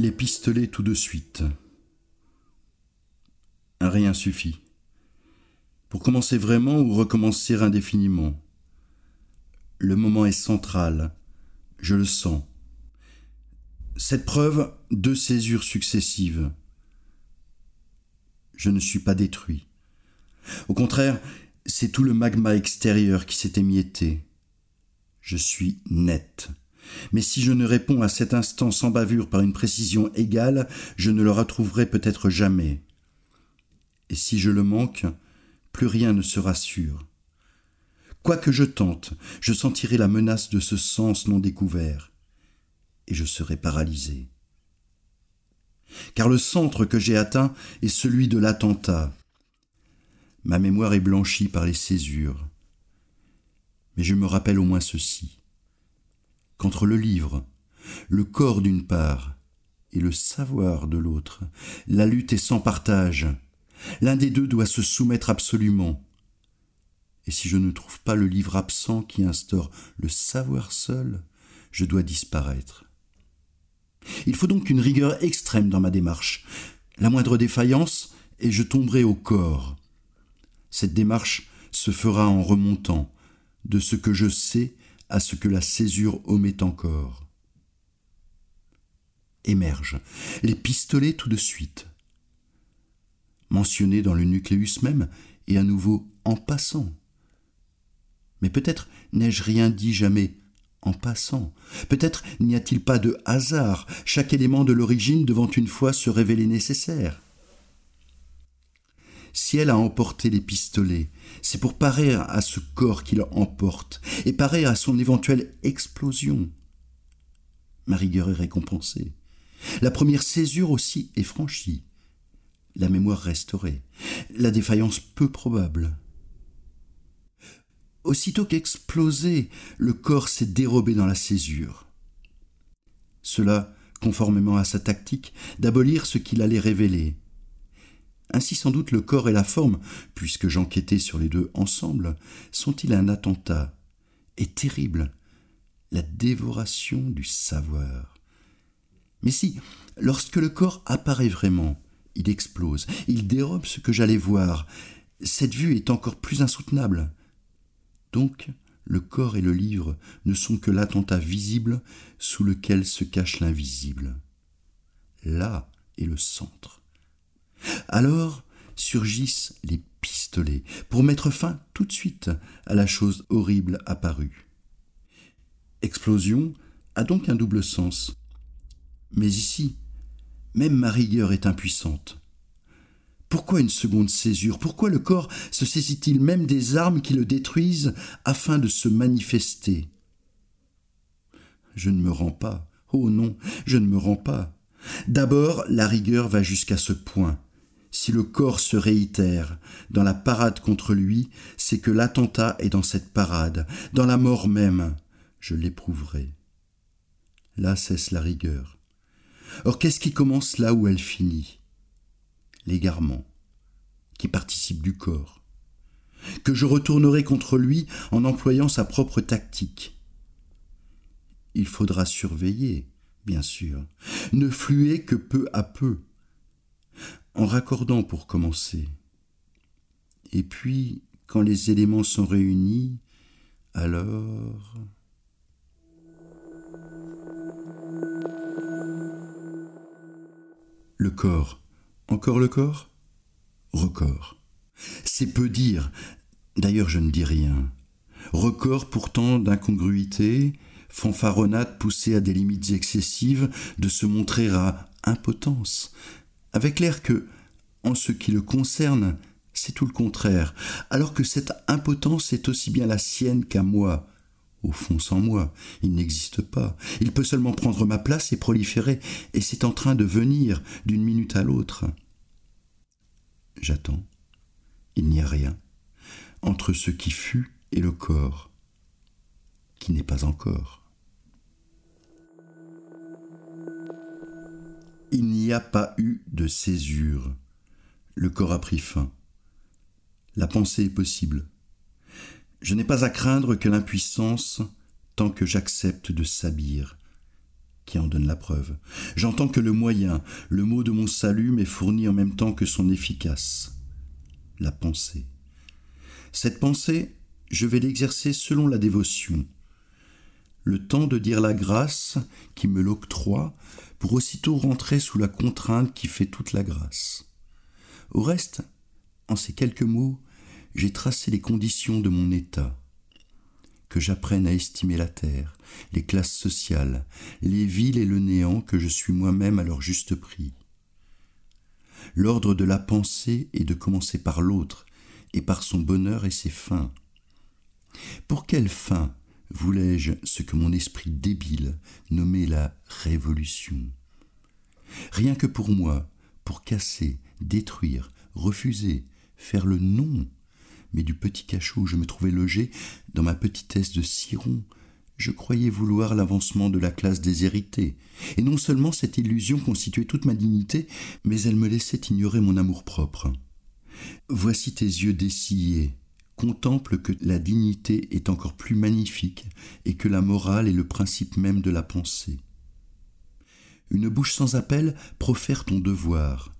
les pistolets tout de suite. Rien suffit. Pour commencer vraiment ou recommencer indéfiniment? Le moment est central. Je le sens. Cette preuve, deux césures successives. Je ne suis pas détruit. Au contraire, c'est tout le magma extérieur qui s'est émietté. Je suis net. Mais si je ne réponds à cet instant sans bavure par une précision égale, je ne le retrouverai peut-être jamais. Et si je le manque, plus rien ne sera sûr. Quoi que je tente, je sentirai la menace de ce sens non découvert, et je serai paralysé. Car le centre que j'ai atteint est celui de l'attentat. Ma mémoire est blanchie par les césures. Mais je me rappelle au moins ceci qu'entre le livre, le corps d'une part, et le savoir de l'autre, la lutte est sans partage. L'un des deux doit se soumettre absolument. Et si je ne trouve pas le livre absent qui instaure le savoir seul, je dois disparaître. Il faut donc une rigueur extrême dans ma démarche. La moindre défaillance, et je tomberai au corps. Cette démarche se fera en remontant de ce que je sais à ce que la césure omet encore. Émergent les pistolets tout de suite. Mentionnés dans le nucléus même, et à nouveau en passant. Mais peut-être n'ai-je rien dit jamais en passant. Peut-être n'y a-t-il pas de hasard, chaque élément de l'origine devant une fois se révéler nécessaire. Si elle a emporté les pistolets, c'est pour parer à ce corps qui emporte, et parer à son éventuelle explosion. Ma rigueur est récompensée. La première césure aussi est franchie. La mémoire restaurée. La défaillance peu probable. Aussitôt qu'explosé, le corps s'est dérobé dans la césure. Cela, conformément à sa tactique, d'abolir ce qu'il allait révéler, ainsi sans doute le corps et la forme, puisque j'enquêtais sur les deux ensemble, sont-ils un attentat Et terrible, la dévoration du savoir. Mais si, lorsque le corps apparaît vraiment, il explose, il dérobe ce que j'allais voir, cette vue est encore plus insoutenable. Donc, le corps et le livre ne sont que l'attentat visible sous lequel se cache l'invisible. Là est le centre. Alors surgissent les pistolets pour mettre fin tout de suite à la chose horrible apparue. Explosion a donc un double sens. Mais ici, même ma rigueur est impuissante. Pourquoi une seconde césure? Pourquoi le corps se saisit-il même des armes qui le détruisent afin de se manifester? Je ne me rends pas. Oh non, je ne me rends pas. D'abord, la rigueur va jusqu'à ce point si le corps se réitère dans la parade contre lui, c'est que l'attentat est dans cette parade, dans la mort même. Je l'éprouverai. Là cesse la rigueur. Or qu'est-ce qui commence là où elle finit? L'égarement, qui participe du corps, que je retournerai contre lui en employant sa propre tactique. Il faudra surveiller, bien sûr, ne fluer que peu à peu, en raccordant pour commencer. Et puis, quand les éléments sont réunis, alors... Le corps. Encore le corps? Record. C'est peu dire. D'ailleurs, je ne dis rien. Record pourtant d'incongruité, fanfaronnade poussée à des limites excessives, de se montrer à impotence, avec l'air que, en ce qui le concerne, c'est tout le contraire, alors que cette impotence est aussi bien la sienne qu'à moi. Au fond, sans moi, il n'existe pas. Il peut seulement prendre ma place et proliférer, et c'est en train de venir d'une minute à l'autre. J'attends. Il n'y a rien entre ce qui fut et le corps, qui n'est pas encore. Il n'y a pas eu de césure. Le corps a pris fin. La pensée est possible. Je n'ai pas à craindre que l'impuissance tant que j'accepte de s'habir. qui en donne la preuve. J'entends que le moyen, le mot de mon salut m'est fourni en même temps que son efficace. La pensée. Cette pensée, je vais l'exercer selon la dévotion. Le temps de dire la grâce qui me l'octroie pour aussitôt rentrer sous la contrainte qui fait toute la grâce. Au reste, en ces quelques mots, j'ai tracé les conditions de mon état. Que j'apprenne à estimer la terre, les classes sociales, les villes et le néant que je suis moi-même à leur juste prix. L'ordre de la pensée est de commencer par l'autre, et par son bonheur et ses fins. Pour quelle fin? Voulais-je ce que mon esprit débile nommait la révolution? Rien que pour moi, pour casser, détruire, refuser, faire le non. Mais du petit cachot où je me trouvais logé, dans ma petitesse de ciron, je croyais vouloir l'avancement de la classe déshéritée, et non seulement cette illusion constituait toute ma dignité, mais elle me laissait ignorer mon amour-propre. Voici tes yeux dessillés, contemple que la dignité est encore plus magnifique et que la morale est le principe même de la pensée. Une bouche sans appel profère ton devoir,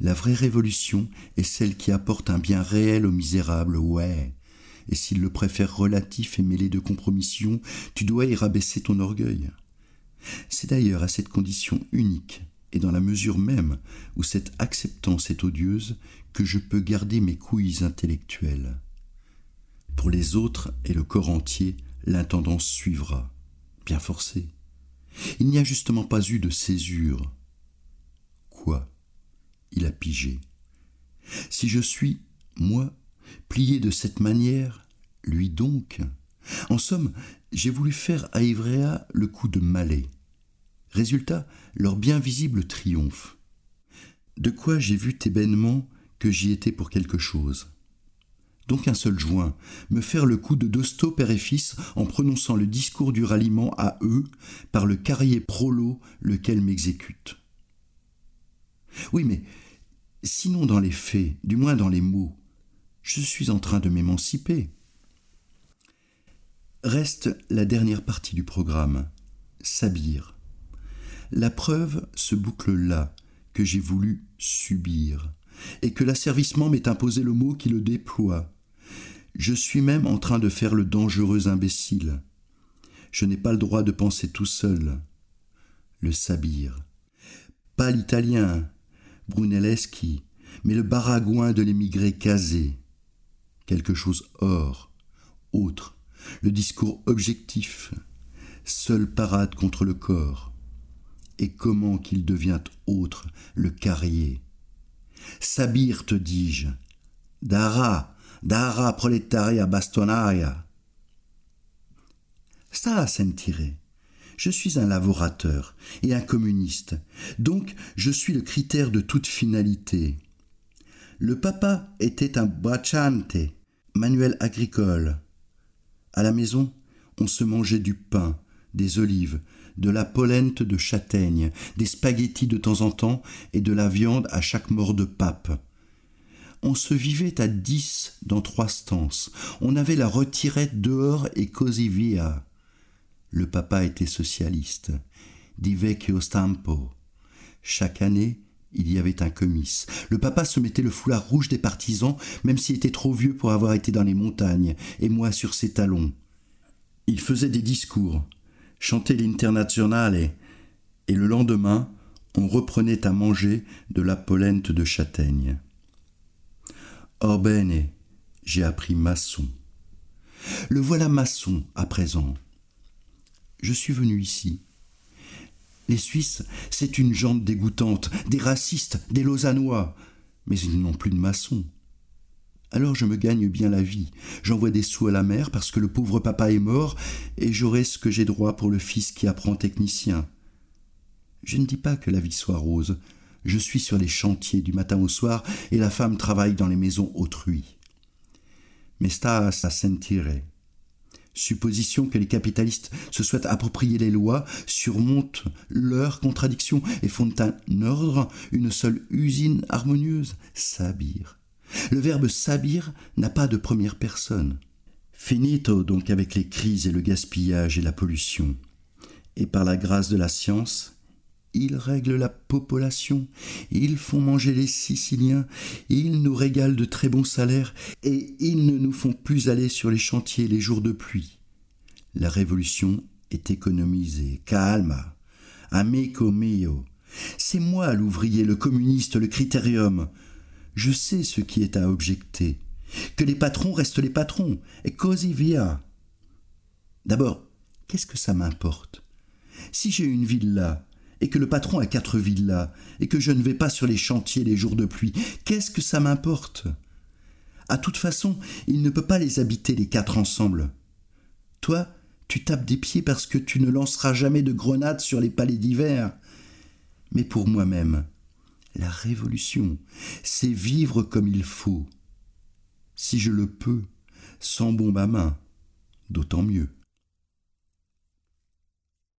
la vraie révolution est celle qui apporte un bien réel aux misérables, ouais. Et s'il le préfère relatif et mêlé de compromission, tu dois y rabaisser ton orgueil. C'est d'ailleurs à cette condition unique, et dans la mesure même où cette acceptance est odieuse, que je peux garder mes couilles intellectuelles. Pour les autres et le corps entier, l'intendance suivra, bien forcée. Il n'y a justement pas eu de césure. Quoi? Il a pigé. Si je suis, moi, plié de cette manière, lui donc? En somme, j'ai voulu faire à Ivrea le coup de Malais. Résultat, leur bien visible triomphe. De quoi j'ai vu ébènement que j'y étais pour quelque chose? Donc un seul joint, me faire le coup de Dosto père et fils en prononçant le discours du ralliement à eux par le carrier prolo lequel m'exécute. Oui, mais sinon dans les faits, du moins dans les mots, je suis en train de m'émanciper. Reste la dernière partie du programme, Sabir. La preuve se boucle là, que j'ai voulu subir, et que l'asservissement m'est imposé le mot qui le déploie. Je suis même en train de faire le dangereux imbécile. Je n'ai pas le droit de penser tout seul. Le sabir. Pas l'italien, Brunelleschi, mais le baragouin de l'émigré casé. Quelque chose hors, autre, le discours objectif, seule parade contre le corps. Et comment qu'il devient autre, le carrier. Sabir, te dis-je. Dara, Dara proletaria bastonaria. Ça, sentire. Je suis un laborateur et un communiste, donc je suis le critère de toute finalité. Le papa était un bracciante, manuel agricole. À la maison, on se mangeait du pain, des olives, de la polente de châtaigne, des spaghettis de temps en temps et de la viande à chaque mort de pape. On se vivait à dix dans trois stances. On avait la retirette dehors et così via. Le papa était socialiste. Di vecchio stampo. Chaque année, il y avait un comice. Le papa se mettait le foulard rouge des partisans, même s'il était trop vieux pour avoir été dans les montagnes, et moi sur ses talons. Il faisait des discours, chantait l'Internazionale, et le lendemain, on reprenait à manger de la polente de châtaigne. Orbene, j'ai appris maçon. Le voilà maçon à présent je suis venu ici. Les Suisses, c'est une jante dégoûtante, des racistes, des Lausannois, mais ils n'ont plus de maçons. Alors je me gagne bien la vie. J'envoie des sous à la mère parce que le pauvre papa est mort et j'aurai ce que j'ai droit pour le fils qui apprend technicien. Je ne dis pas que la vie soit rose. Je suis sur les chantiers du matin au soir et la femme travaille dans les maisons autrui. Mais sta a sentire supposition que les capitalistes se soient appropriés les lois, surmontent leurs contradictions et font un ordre, une seule usine harmonieuse. Sabir. Le verbe sabir n'a pas de première personne. Finito donc avec les crises et le gaspillage et la pollution. Et par la grâce de la science, ils règlent la population, ils font manger les Siciliens, ils nous régalent de très bons salaires, et ils ne nous font plus aller sur les chantiers les jours de pluie. La révolution est économisée. Calma. Amico mio. C'est moi l'ouvrier, le communiste, le critérium. Je sais ce qui est à objecter. Que les patrons restent les patrons, et così via. D'abord, qu'est-ce que ça m'importe? Si j'ai une villa, et que le patron a quatre villas, et que je ne vais pas sur les chantiers les jours de pluie, qu'est-ce que ça m'importe? À toute façon, il ne peut pas les habiter les quatre ensemble. Toi, tu tapes des pieds parce que tu ne lanceras jamais de grenades sur les palais d'hiver. Mais pour moi-même, la révolution, c'est vivre comme il faut. Si je le peux, sans bombe à main, d'autant mieux.